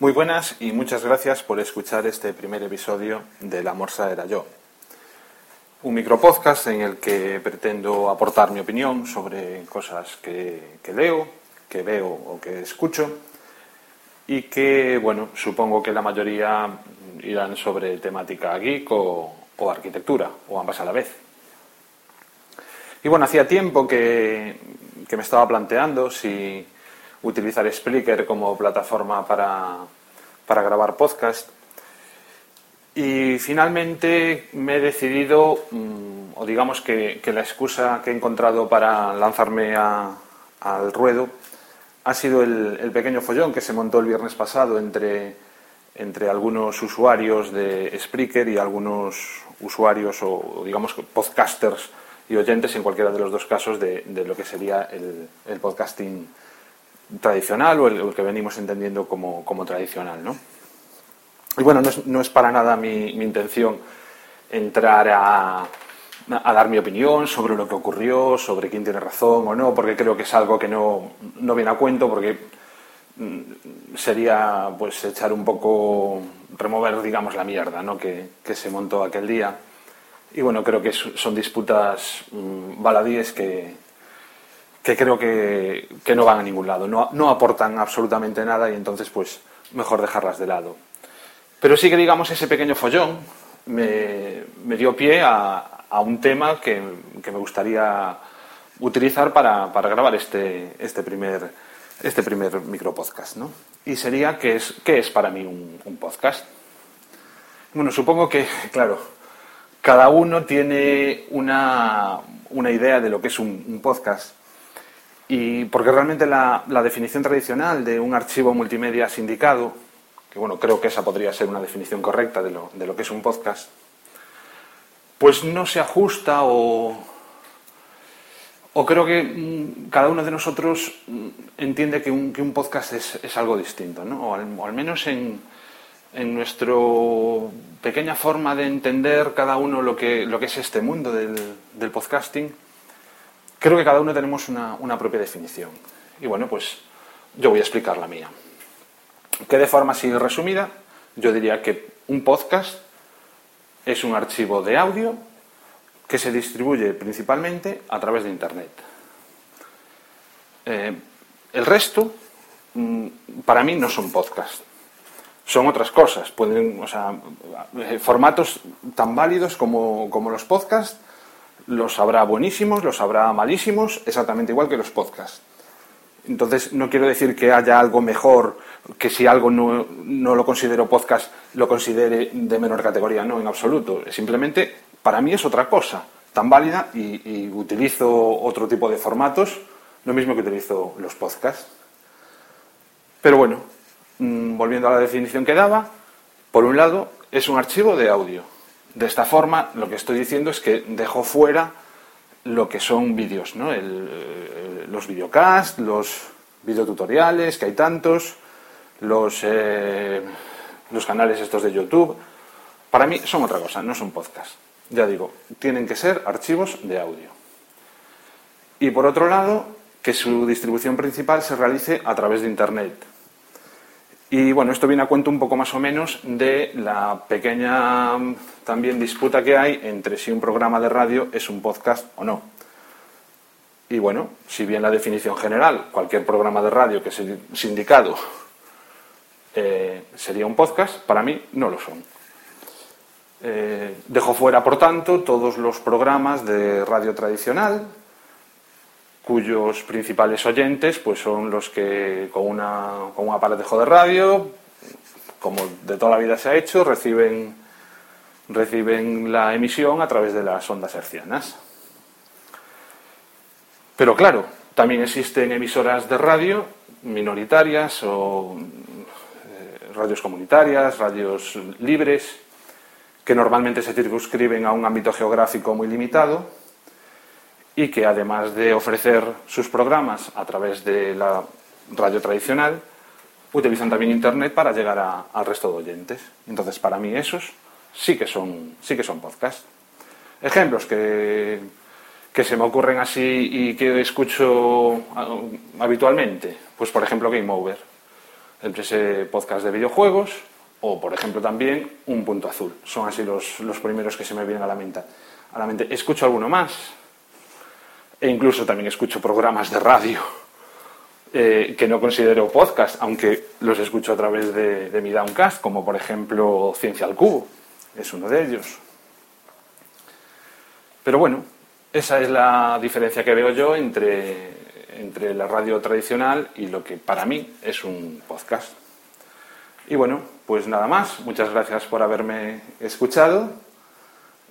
Muy buenas y muchas gracias por escuchar este primer episodio de La Morsa era yo. Un micropodcast en el que pretendo aportar mi opinión sobre cosas que, leo, que veo o que escucho y que, bueno, supongo que la mayoría irán sobre temática geek o arquitectura, o ambas a la vez. Y bueno, hacía tiempo que, que me estaba planteando si utilizar Spreaker como plataforma para, para grabar podcast. Y finalmente me he decidido, mm, o digamos que, la excusa que he encontrado para lanzarme al ruedo ha sido el, el, pequeño follón que se montó el viernes pasado entre, entre algunos usuarios de Spreaker y algunos usuarios o digamos podcasters y oyentes en cualquiera de los dos casos de, de lo que sería el, el podcasting tradicional o el, el, que venimos entendiendo como, como tradicional. ¿no? Y bueno, no es, no es para nada mi, mi intención entrar a, a, dar mi opinión sobre lo que ocurrió, sobre quién tiene razón o no, porque creo que es algo que no, no viene a cuento, porque mm, sería pues echar un poco, remover digamos la mierda ¿no? que, que se montó aquel día. Y bueno, creo que son disputas mmm, baladíes que, que creo que, que, no van a ningún lado, no, no, aportan absolutamente nada y entonces pues mejor dejarlas de lado. Pero sí que digamos ese pequeño follón me, dio pie a, un tema que, que, me gustaría utilizar para, para grabar este, este, primer, este primer micropodcast. ¿no? Y sería, ¿qué es, qué es para mí un podcast? Bueno, supongo que, claro, cada uno tiene una, una idea de lo que es un, podcast. Y porque realmente la, la, definición tradicional de un archivo multimedia sindicado, que bueno, creo que esa podría ser una definición correcta de lo, de lo que es un podcast, pues no se ajusta o, o creo que mmm, cada uno de nosotros mmm, entiende que un, que un podcast es, es, algo distinto, ¿no? o, al, o al menos en, en nuestra pequeña forma de entender cada uno lo que, lo que es este mundo del, del podcasting, creo que cada uno tenemos una, una, propia definición. Y bueno, pues yo voy a explicar la mía. Que de forma así resumida, yo diría que un podcast es un archivo de audio que se distribuye principalmente a través de Internet. Eh, el resto, mm, para mí, no son podcasts son otras cosas. Pueden, o sea, eh, formatos tan válidos como, como, los podcasts, los habrá buenísimos, los habrá malísimos, exactamente igual que los podcasts. Entonces, no quiero decir que haya algo mejor, que si algo no, no lo considero podcast, lo considere de menor categoría. No, en absoluto. Simplemente, para mí es otra cosa, tan válida y, utilizo otro tipo de formatos, lo mismo que utilizo los podcasts. Pero bueno, volviendo a la definición que daba, por un lado, es un archivo de audio. De esta forma, lo que estoy diciendo es que dejo fuera lo que son vídeos, ¿no? Eh, los videocasts, los videotutoriales, que hay tantos, los, eh, los canales estos de YouTube. Para mí son otra cosa, no son podcasts. Ya digo, tienen que ser archivos de audio. Y por otro lado, que su distribución principal se realice a través de Internet, y bueno, esto viene a cuento un poco más o menos de la pequeña también disputa que hay entre si un programa de radio es un podcast o no. Y bueno, si bien la definición general, cualquier programa de radio que sea sindicado eh, sería un podcast, para mí no lo son. Eh, dejo fuera, por tanto, todos los programas de radio tradicional, cuyos principales oyentes pues son los que con, una, con un aparatejo de radio, como de toda la vida se ha hecho, reciben, reciben la emisión a través de las ondas hercianas. Pero claro, también existen emisoras de radio minoritarias o eh, radios comunitarias, radios libres, que normalmente se circunscriben a un ámbito geográfico muy limitado y que además de ofrecer sus programas a través de la radio tradicional, utilizan también Internet para llegar al resto de oyentes. Entonces, para mí esos sí que son, sí que son podcasts. Ejemplos que, que se me ocurren así y que escucho ah, habitualmente. Pues por ejemplo Game Over, ese podcast de videojuegos, o por ejemplo también Un Punto Azul. Son así los, los primeros que se me vienen a la, mente, a la mente. Escucho alguno más, e incluso también escucho programas de radio eh, que no considero podcast, aunque los escucho a través de, mi Downcast, como por ejemplo Ciencia al Cubo, es uno de ellos. Pero bueno, esa es la diferencia que veo yo entre, entre la radio tradicional y lo que para mí es un podcast. Y bueno, pues nada más. Muchas gracias por haberme escuchado.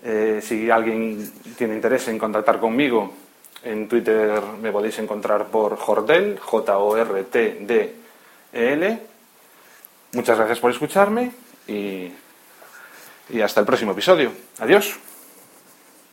Eh, si alguien tiene interés en contactar conmigo, en Twitter me podéis encontrar por Jordel, J-O-R-T-D-E-L. Muchas gracias por escucharme y, y hasta el próximo episodio. Adiós.